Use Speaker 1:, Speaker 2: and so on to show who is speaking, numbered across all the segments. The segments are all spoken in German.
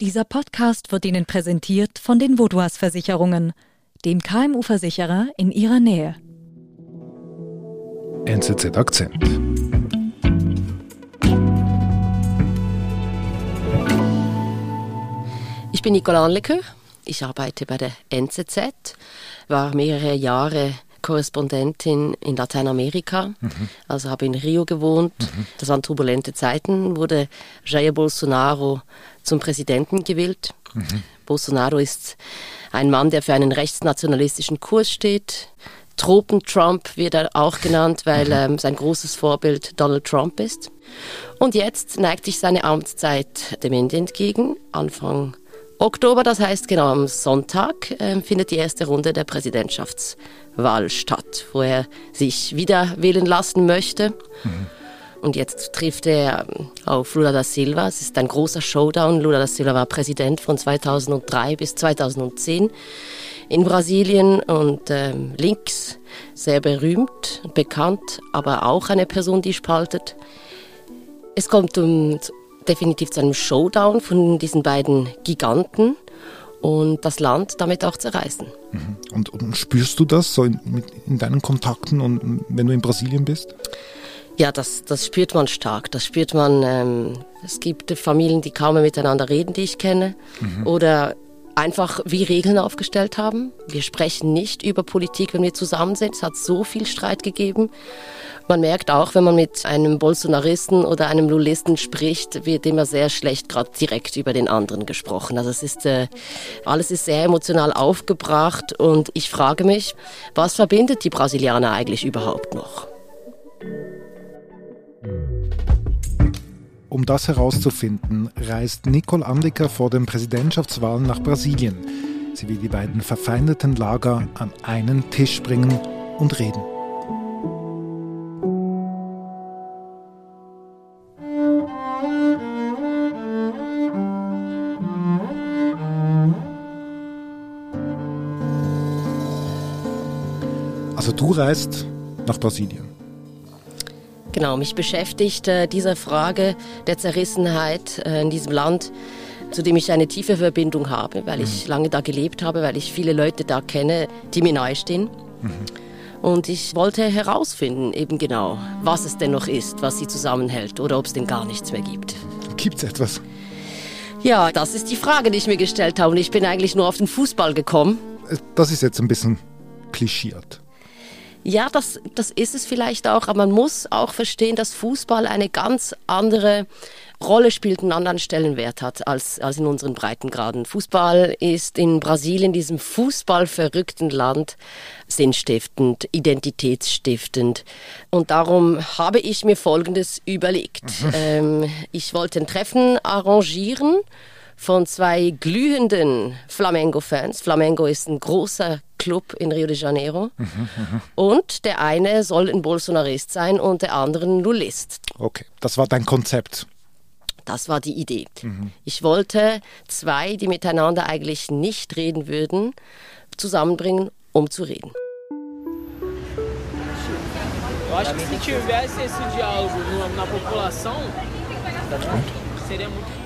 Speaker 1: Dieser Podcast wird Ihnen präsentiert von den Vodouas Versicherungen, dem KMU-Versicherer in Ihrer Nähe.
Speaker 2: NZZ Akzent.
Speaker 3: Ich bin Nicole Anlecker. Ich arbeite bei der NZZ, war mehrere Jahre Korrespondentin in Lateinamerika, mhm. also habe in Rio gewohnt. Mhm. Das waren turbulente Zeiten, wurde Jair Bolsonaro zum Präsidenten gewählt. Mhm. Bolsonaro ist ein Mann, der für einen rechtsnationalistischen Kurs steht. Tropen-Trump wird er auch genannt, weil mhm. ähm, sein großes Vorbild Donald Trump ist. Und jetzt neigt sich seine Amtszeit dem Ende entgegen. Anfang Oktober, das heißt genau am Sonntag, äh, findet die erste Runde der Präsidentschaftswahl statt, wo er sich wieder wählen lassen möchte. Mhm. Und jetzt trifft er auf Lula da Silva. Es ist ein großer Showdown. Lula da Silva war Präsident von 2003 bis 2010 in Brasilien und ähm, links sehr berühmt, bekannt, aber auch eine Person, die spaltet. Es kommt um, definitiv zu einem Showdown von diesen beiden Giganten und das Land damit auch zerreißen.
Speaker 2: Mhm. Und, und spürst du das so in, in, deinen Kontakten und wenn du in Brasilien bist?
Speaker 3: Ja, das, das spürt man stark. Das spürt man. Ähm, es gibt Familien, die kaum mehr miteinander reden, die ich kenne. Mhm. Oder einfach wie Regeln aufgestellt haben. Wir sprechen nicht über Politik, wenn wir zusammen sind. Es hat so viel Streit gegeben. Man merkt auch, wenn man mit einem Bolsonaristen oder einem Lulisten spricht, wird immer sehr schlecht gerade direkt über den anderen gesprochen. Also es ist äh, alles ist sehr emotional aufgebracht und ich frage mich, was verbindet die Brasilianer eigentlich überhaupt noch?
Speaker 2: Um das herauszufinden, reist Nicole Andiker vor den Präsidentschaftswahlen nach Brasilien. Sie will die beiden verfeindeten Lager an einen Tisch bringen und reden. Also du reist nach Brasilien.
Speaker 3: Genau, mich beschäftigt äh, diese Frage der Zerrissenheit äh, in diesem Land, zu dem ich eine tiefe Verbindung habe, weil ich mhm. lange da gelebt habe, weil ich viele Leute da kenne, die mir nahestehen. Mhm. Und ich wollte herausfinden, eben genau, was es denn noch ist, was sie zusammenhält oder ob es denn gar nichts mehr gibt.
Speaker 2: Gibt es etwas?
Speaker 3: Ja, das ist die Frage, die ich mir gestellt habe. Und ich bin eigentlich nur auf den Fußball gekommen.
Speaker 2: Das ist jetzt ein bisschen klischiert.
Speaker 3: Ja, das, das ist es vielleicht auch, aber man muss auch verstehen, dass Fußball eine ganz andere Rolle spielt, einen anderen Stellenwert hat als, als in unseren Breitengraden. Fußball ist in Brasilien, diesem fußballverrückten Land, sinnstiftend, identitätsstiftend. Und darum habe ich mir Folgendes überlegt. Mhm. Ähm, ich wollte ein Treffen arrangieren von zwei glühenden Flamengo-Fans. Flamengo ist ein großer Club in Rio de Janeiro. Mhm, mh. Und der eine soll ein Bolsonarist sein und der andere ein Lulist.
Speaker 2: Okay, das war dein Konzept.
Speaker 3: Das war die Idee. Mhm. Ich wollte zwei, die miteinander eigentlich nicht reden würden, zusammenbringen, um zu reden. Eu acho que se tivesse esse diálogo na população,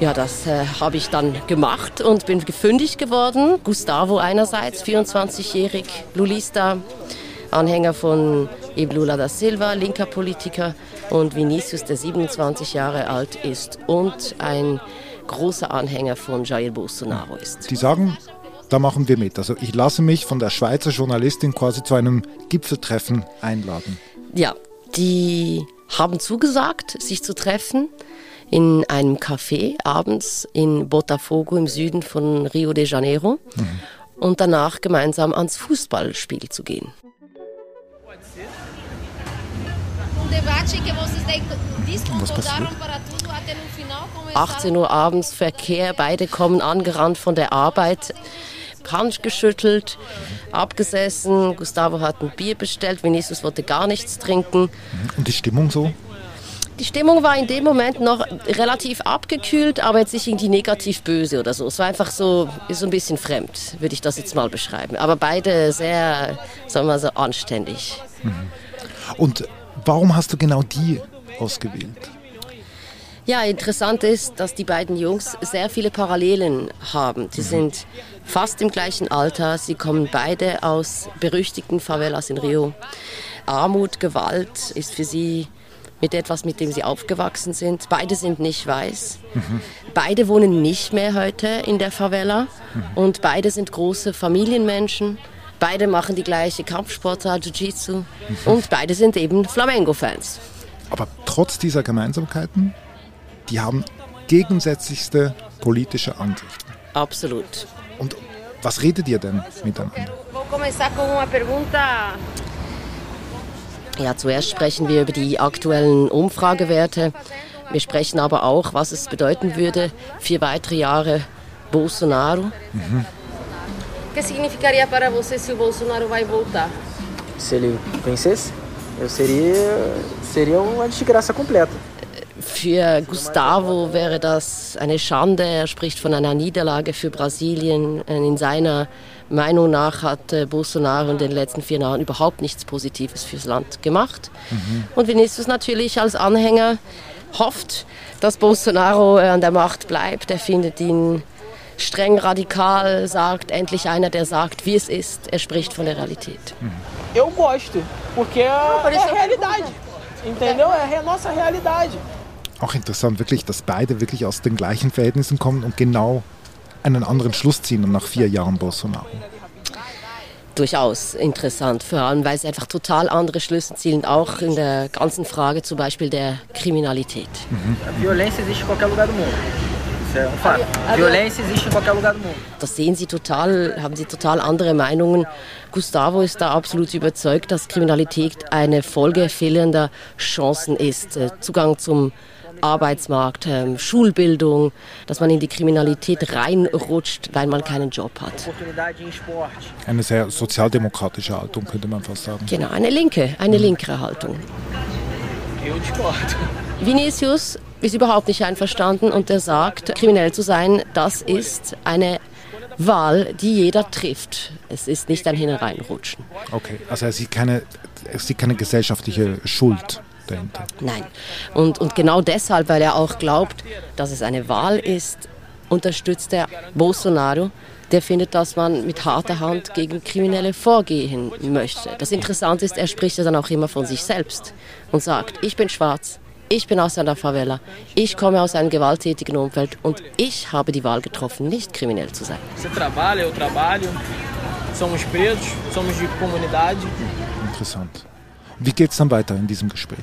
Speaker 3: ja, das äh, habe ich dann gemacht und bin gefündig geworden. Gustavo einerseits, 24-jährig, Lulista, Anhänger von eben Lula da Silva, linker Politiker, und Vinicius, der 27 Jahre alt ist und ein großer Anhänger von Jair Bolsonaro ist.
Speaker 2: Die sagen, da machen wir mit. Also ich lasse mich von der Schweizer Journalistin quasi zu einem Gipfeltreffen einladen.
Speaker 3: Ja, die haben zugesagt, sich zu treffen in einem Café abends in Botafogo im Süden von Rio de Janeiro mhm. und danach gemeinsam ans Fußballspiel zu gehen. 18 Uhr abends Verkehr, beide kommen angerannt von der Arbeit. Hand geschüttelt, abgesessen. Gustavo hat ein Bier bestellt, Vinicius wollte gar nichts trinken.
Speaker 2: Und die Stimmung so?
Speaker 3: Die Stimmung war in dem Moment noch relativ abgekühlt, aber jetzt nicht irgendwie negativ böse oder so. Es war einfach so, so ein bisschen fremd, würde ich das jetzt mal beschreiben. Aber beide sehr, sagen wir mal so, anständig.
Speaker 2: Mhm. Und warum hast du genau die ausgewählt?
Speaker 3: Ja, interessant ist, dass die beiden Jungs sehr viele Parallelen haben. Sie sind fast im gleichen Alter, sie kommen beide aus berüchtigten Favelas in Rio. Armut, Gewalt ist für sie mit etwas, mit dem sie aufgewachsen sind. Beide sind nicht weiß. Mhm. Beide wohnen nicht mehr heute in der Favela. Mhm. Und beide sind große Familienmenschen. Beide machen die gleiche Kampfsportart, Jiu-Jitsu. Mhm. Und beide sind eben Flamengo-Fans.
Speaker 2: Aber trotz dieser Gemeinsamkeiten die haben gegensätzlichste politische Ansichten.
Speaker 3: Absolut.
Speaker 2: Und was redet ihr denn miteinander?
Speaker 3: Ja, zuerst sprechen wir über die aktuellen Umfragewerte. Wir sprechen aber auch, was es bedeuten würde, vier weitere Jahre Bolsonaro. Mhm.
Speaker 4: que significaria para você se o Bolsonaro vai voltar?
Speaker 5: Se ele vencesse, eu seria seria uma desgraça completa.
Speaker 3: Für Gustavo wäre das eine Schande. Er spricht von einer Niederlage für Brasilien. In seiner Meinung nach hat äh, Bolsonaro in den letzten vier Jahren überhaupt nichts Positives fürs Land gemacht. Mhm. Und Vinicius natürlich als Anhänger hofft, dass Bolsonaro äh, an der Macht bleibt. Er findet ihn streng radikal, sagt endlich einer, der sagt, wie es ist. Er spricht von der Realität.
Speaker 5: Mhm. Eu gosto, porque é a realidade. Entendeu? É a nossa realidade
Speaker 2: auch interessant, wirklich, dass beide wirklich aus den gleichen Verhältnissen kommen und genau einen anderen Schluss ziehen nach vier Jahren Bolsonaro.
Speaker 3: Durchaus interessant, vor allem weil sie einfach total andere Schlüsse zielen, auch in der ganzen Frage zum Beispiel der Kriminalität. Mhm. Das sehen sie total, haben sie total andere Meinungen. Gustavo ist da absolut überzeugt, dass Kriminalität eine Folge fehlender Chancen ist. Äh, Zugang zum Arbeitsmarkt, ähm, Schulbildung, dass man in die Kriminalität reinrutscht, weil man keinen Job hat.
Speaker 2: Eine sehr sozialdemokratische Haltung, könnte man fast sagen.
Speaker 3: Genau, eine linke, eine mhm. linkere Haltung. Vinicius ist überhaupt nicht einverstanden und er sagt, kriminell zu sein, das ist eine Wahl, die jeder trifft. Es ist nicht ein Hineinrutschen.
Speaker 2: Okay, also er sieht keine, er sieht keine gesellschaftliche Schuld dahinter.
Speaker 3: Nein. Und, und genau deshalb, weil er auch glaubt, dass es eine Wahl ist, unterstützt er Bolsonaro, der findet, dass man mit harter Hand gegen Kriminelle vorgehen möchte. Das Interessante ist, er spricht ja dann auch immer von sich selbst und sagt, ich bin schwarz, ich bin aus einer Favela, ich komme aus einem gewalttätigen Umfeld und ich habe die Wahl getroffen, nicht kriminell zu sein.
Speaker 2: Interessant. Wie geht es dann weiter in diesem Gespräch?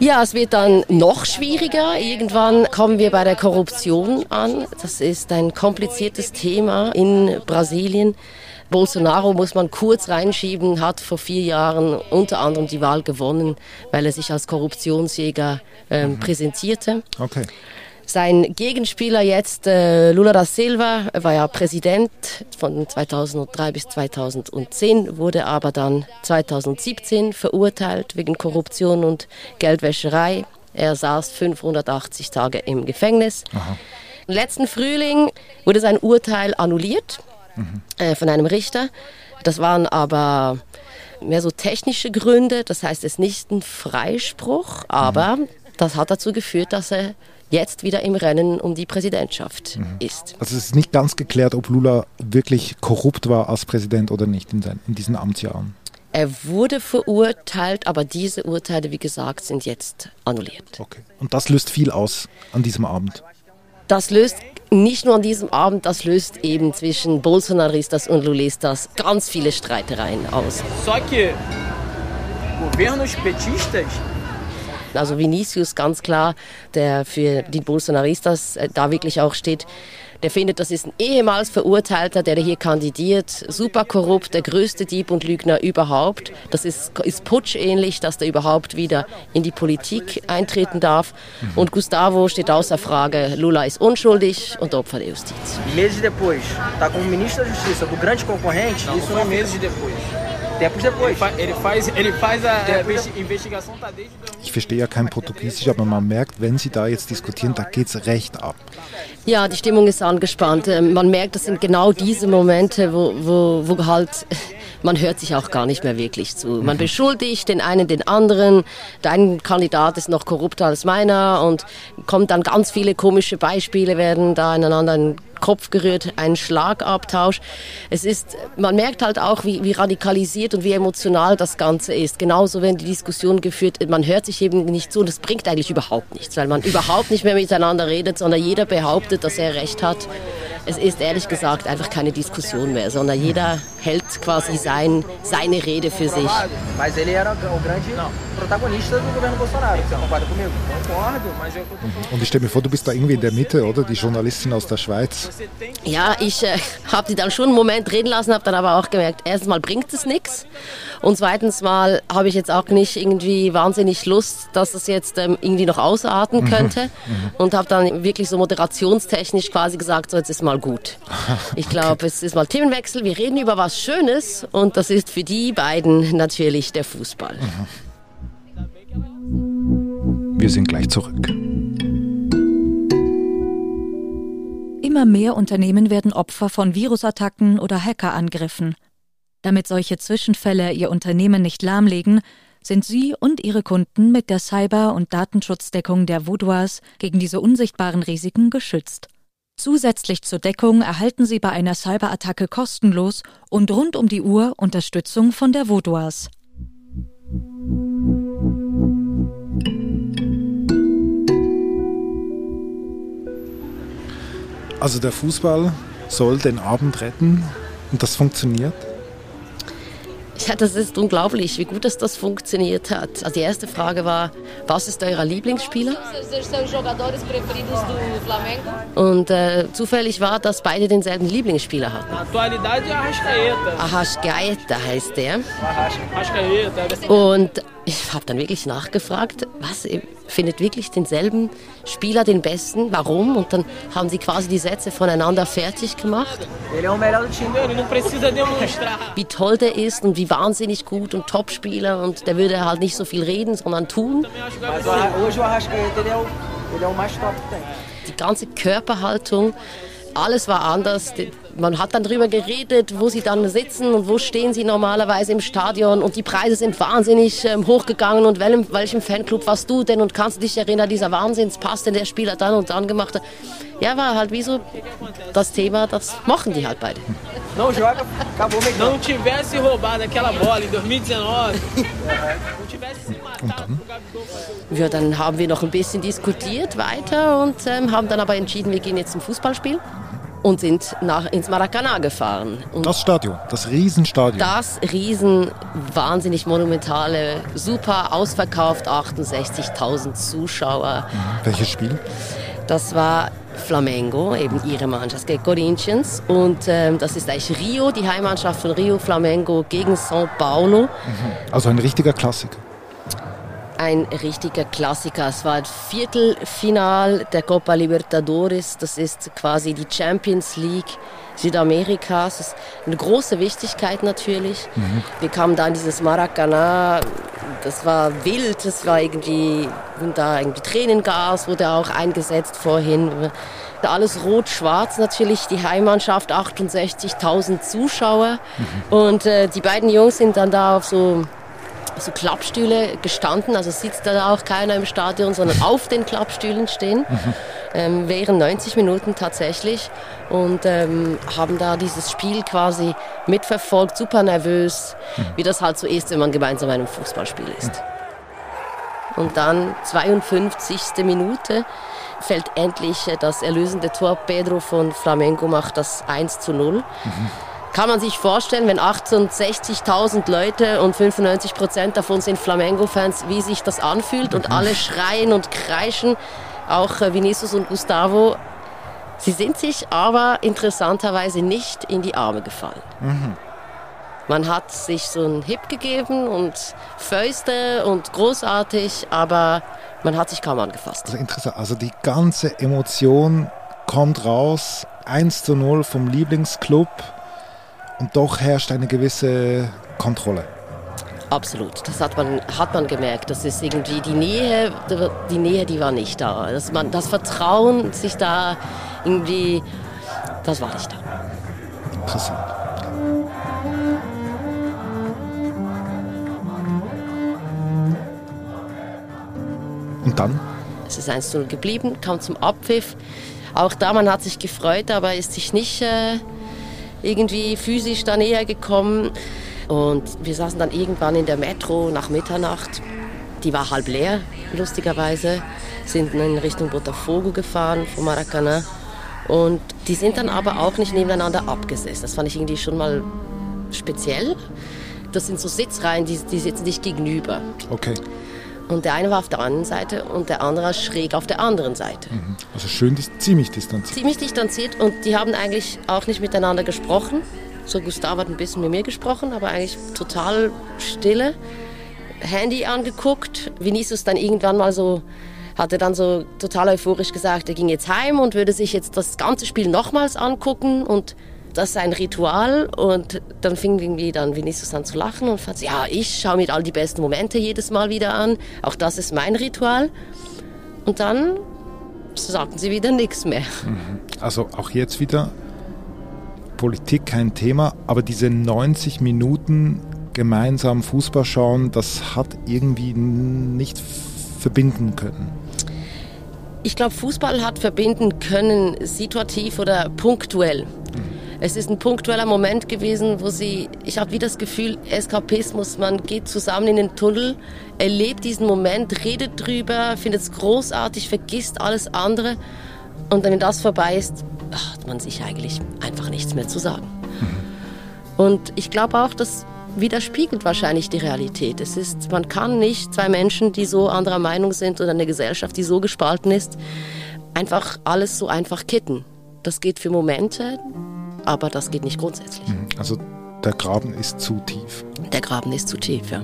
Speaker 3: Ja, es wird dann noch schwieriger. Irgendwann kommen wir bei der Korruption an. Das ist ein kompliziertes Thema in Brasilien. Bolsonaro muss man kurz reinschieben, hat vor vier Jahren unter anderem die Wahl gewonnen, weil er sich als Korruptionsjäger äh, mhm. präsentierte.
Speaker 2: Okay.
Speaker 3: Sein Gegenspieler jetzt, äh, Lula da Silva, war ja Präsident von 2003 bis 2010, wurde aber dann 2017 verurteilt wegen Korruption und Geldwäscherei. Er saß 580 Tage im Gefängnis. Aha. Letzten Frühling wurde sein Urteil annulliert mhm. äh, von einem Richter. Das waren aber mehr so technische Gründe, das heißt, es ist nicht ein Freispruch, aber mhm. das hat dazu geführt, dass er jetzt wieder im Rennen um die Präsidentschaft mhm. ist.
Speaker 2: Also es ist nicht ganz geklärt, ob Lula wirklich korrupt war als Präsident oder nicht in, seinen, in diesen Amtsjahren.
Speaker 3: Er wurde verurteilt, aber diese Urteile, wie gesagt, sind jetzt annulliert.
Speaker 2: Okay. Und das löst viel aus an diesem Abend?
Speaker 3: Das löst nicht nur an diesem Abend, das löst eben zwischen Bolsonaristas und Lulistas ganz viele Streitereien aus.
Speaker 5: Só que governos petistas
Speaker 3: also Vinicius ganz klar, der für die Bolsonaristas äh, da wirklich auch steht, der findet, das ist ein ehemals Verurteilter, der hier kandidiert, super korrupt, der größte Dieb und Lügner überhaupt. Das ist, ist putschähnlich, dass der überhaupt wieder in die Politik eintreten darf. Mhm. Und Gustavo steht außer Frage, Lula ist unschuldig und Opfer der Justiz.
Speaker 5: Meses depois, tá como ministro da Justiça do grande concorrente, isso não meses depois.
Speaker 2: Ich verstehe ja kein Portugiesisch, aber man merkt, wenn Sie da jetzt diskutieren, da geht es recht ab.
Speaker 3: Ja, die Stimmung ist angespannt. Ähm, man merkt, das sind genau diese Momente, wo, wo, wo halt man hört sich auch gar nicht mehr wirklich zu. Man mhm. beschuldigt den einen den anderen, dein Kandidat ist noch korrupter als meiner und kommt dann ganz viele komische Beispiele, werden da ineinander in Kopf gerührt, ein Schlagabtausch. Es ist, man merkt halt auch, wie, wie radikalisiert und wie emotional das Ganze ist. Genauso wenn die Diskussion geführt, man hört sich eben nicht zu und es bringt eigentlich überhaupt nichts, weil man überhaupt nicht mehr miteinander redet, sondern jeder behauptet, dass er recht hat es ist ehrlich gesagt einfach keine Diskussion mehr, sondern jeder hält quasi sein, seine Rede für sich.
Speaker 2: Und ich stelle mir vor, du bist da irgendwie in der Mitte, oder? Die Journalistin aus der Schweiz.
Speaker 3: Ja, ich äh, habe die dann schon einen Moment reden lassen, habe dann aber auch gemerkt, erstens mal bringt es nichts und zweitens mal habe ich jetzt auch nicht irgendwie wahnsinnig Lust, dass es jetzt ähm, irgendwie noch ausarten mhm. könnte mhm. und habe dann wirklich so moderationstechnisch quasi gesagt, so jetzt ist mal gut. Ich glaube, okay. es ist mal Themenwechsel, wir reden über was Schönes und das ist für die beiden natürlich der Fußball. Mhm.
Speaker 2: Wir sind gleich zurück.
Speaker 1: Immer mehr Unternehmen werden Opfer von Virusattacken oder Hackerangriffen. Damit solche Zwischenfälle ihr Unternehmen nicht lahmlegen, sind Sie und Ihre Kunden mit der Cyber- und Datenschutzdeckung der Vaudois gegen diese unsichtbaren Risiken geschützt. Zusätzlich zur Deckung erhalten Sie bei einer Cyberattacke kostenlos und rund um die Uhr Unterstützung von der Vaudois.
Speaker 2: Also der Fußball soll den Abend retten und das funktioniert?
Speaker 3: Ja, das ist unglaublich, wie gut dass das funktioniert hat. Also die erste Frage war, was ist euer Lieblingsspieler? Und äh, zufällig war, dass beide denselben Lieblingsspieler hatten. Arrascaeta heißt der. Und ich habe dann wirklich nachgefragt, was findet wirklich denselben Spieler den besten, warum? Und dann haben sie quasi die Sätze voneinander fertig gemacht. Wie toll der ist und wie wahnsinnig gut und Topspieler und der würde halt nicht so viel reden, sondern tun. Die ganze Körperhaltung, alles war anders man hat dann darüber geredet, wo sie dann sitzen und wo stehen sie normalerweise im Stadion und die Preise sind wahnsinnig ähm, hochgegangen und welchem, welchem Fanclub warst du denn und kannst du dich erinnern, dieser Wahnsinnspass, den der Spieler dann und dann gemacht hat. Ja, war halt wie so das Thema, das machen die halt beide. Não joga, acabou Não tivesse roubado aquela bola em 2019. Ja, dann haben wir noch ein bisschen diskutiert weiter und ähm, haben dann aber entschieden, wir gehen jetzt zum Fußballspiel und sind nach, ins Maracana gefahren. Und
Speaker 2: das Stadion, das Riesenstadion.
Speaker 3: Das riesen, wahnsinnig monumentale, super ausverkauft, 68.000 Zuschauer.
Speaker 2: Mhm. Welches Spiel?
Speaker 3: Das war Flamengo, eben ihre Mannschaft gegen Corinthians. Und ähm, das ist eigentlich Rio, die Heimmannschaft von Rio Flamengo gegen São Paulo. Mhm.
Speaker 2: Also ein richtiger Klassiker
Speaker 3: ein richtiger Klassiker. Es war Viertelfinal der Copa Libertadores. Das ist quasi die Champions League Südamerikas. Das ist eine große Wichtigkeit natürlich. Mhm. Wir kamen da in dieses Maracana. Das war wild. Das war irgendwie, da irgendwie Tränengas wurde auch eingesetzt vorhin. Alles rot-schwarz natürlich, die Heimmannschaft, 68.000 Zuschauer. Mhm. Und äh, die beiden Jungs sind dann da auf so so Klappstühle gestanden, also sitzt da auch keiner im Stadion, sondern auf den Klappstühlen stehen, mhm. ähm, während 90 Minuten tatsächlich und ähm, haben da dieses Spiel quasi mitverfolgt, super nervös, mhm. wie das halt so ist, wenn man gemeinsam einem Fußballspiel ist. Mhm. Und dann 52. Minute fällt endlich das erlösende Tor. Pedro von Flamengo macht das 1 zu 0. Mhm. Kann man sich vorstellen, wenn 68.000 Leute und 95 Prozent davon sind Flamengo-Fans, wie sich das anfühlt und alle schreien und kreischen, auch äh, Vinicius und Gustavo. Sie sind sich aber interessanterweise nicht in die Arme gefallen. Mhm. Man hat sich so einen Hip gegeben und Fäuste und großartig, aber man hat sich kaum angefasst.
Speaker 2: Also interessant. Also die ganze Emotion kommt raus. 1 zu 0 vom Lieblingsclub und doch herrscht eine gewisse Kontrolle.
Speaker 3: Absolut, das hat man, hat man gemerkt. Das ist irgendwie die Nähe, die Nähe, die war nicht da. Das, man, das Vertrauen, sich da irgendwie, das war nicht da.
Speaker 2: Interessant. Und dann?
Speaker 3: Es ist 1-0 geblieben, kam zum Abpfiff. Auch da, man hat sich gefreut, aber ist sich nicht äh, irgendwie physisch da näher gekommen. Und wir saßen dann irgendwann in der Metro nach Mitternacht. Die war halb leer, lustigerweise. Sind in Richtung Botafogo gefahren, von Maracanã. Und die sind dann aber auch nicht nebeneinander abgesetzt. Das fand ich irgendwie schon mal speziell. Das sind so Sitzreihen, die, die sitzen sich gegenüber.
Speaker 2: Okay.
Speaker 3: Und der eine war auf der einen Seite und der andere schräg auf der anderen Seite.
Speaker 2: Mhm. Also schön, ziemlich distanziert.
Speaker 3: Ziemlich distanziert und die haben eigentlich auch nicht miteinander gesprochen. So Gustav hat ein bisschen mit mir gesprochen, aber eigentlich total stille. Handy angeguckt. Vinicius dann irgendwann mal so, hatte dann so total euphorisch gesagt, er ging jetzt heim und würde sich jetzt das ganze Spiel nochmals angucken und das ist ein Ritual und dann fing irgendwie dann Vinicius an zu lachen und fand, ja, ich schaue mir all die besten Momente jedes Mal wieder an, auch das ist mein Ritual. Und dann sagten sie wieder nichts mehr.
Speaker 2: Mhm. Also auch jetzt wieder Politik kein Thema, aber diese 90 Minuten gemeinsam Fußball schauen, das hat irgendwie nicht verbinden können.
Speaker 3: Ich glaube, Fußball hat verbinden können, situativ oder punktuell. Es ist ein punktueller Moment gewesen, wo sie, ich habe wieder das Gefühl, Eskapismus, man geht zusammen in den Tunnel, erlebt diesen Moment, redet drüber, findet es großartig, vergisst alles andere und wenn das vorbei ist, hat man sich eigentlich einfach nichts mehr zu sagen. Mhm. Und ich glaube auch, das widerspiegelt wahrscheinlich die Realität. Es ist, man kann nicht zwei Menschen, die so anderer Meinung sind oder eine Gesellschaft, die so gespalten ist, einfach alles so einfach kitten. Das geht für Momente, aber das geht nicht grundsätzlich. Mhm.
Speaker 2: Also der Graben ist zu tief.
Speaker 3: Der Graben ist zu tief, ja.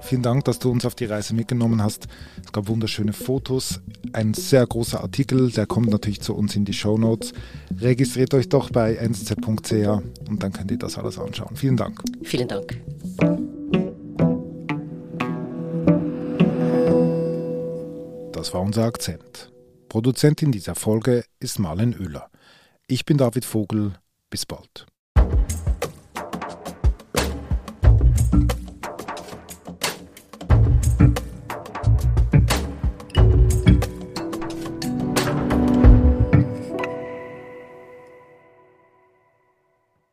Speaker 2: Vielen Dank, dass du uns auf die Reise mitgenommen hast. Es gab wunderschöne Fotos, ein sehr großer Artikel, der kommt natürlich zu uns in die Show Notes. Registriert euch doch bei nsz.ch und dann könnt ihr das alles anschauen. Vielen Dank.
Speaker 3: Vielen Dank.
Speaker 2: Das war unser Akzent. Produzentin dieser Folge ist Marlen Oehler. Ich bin David Vogel. Bis bald.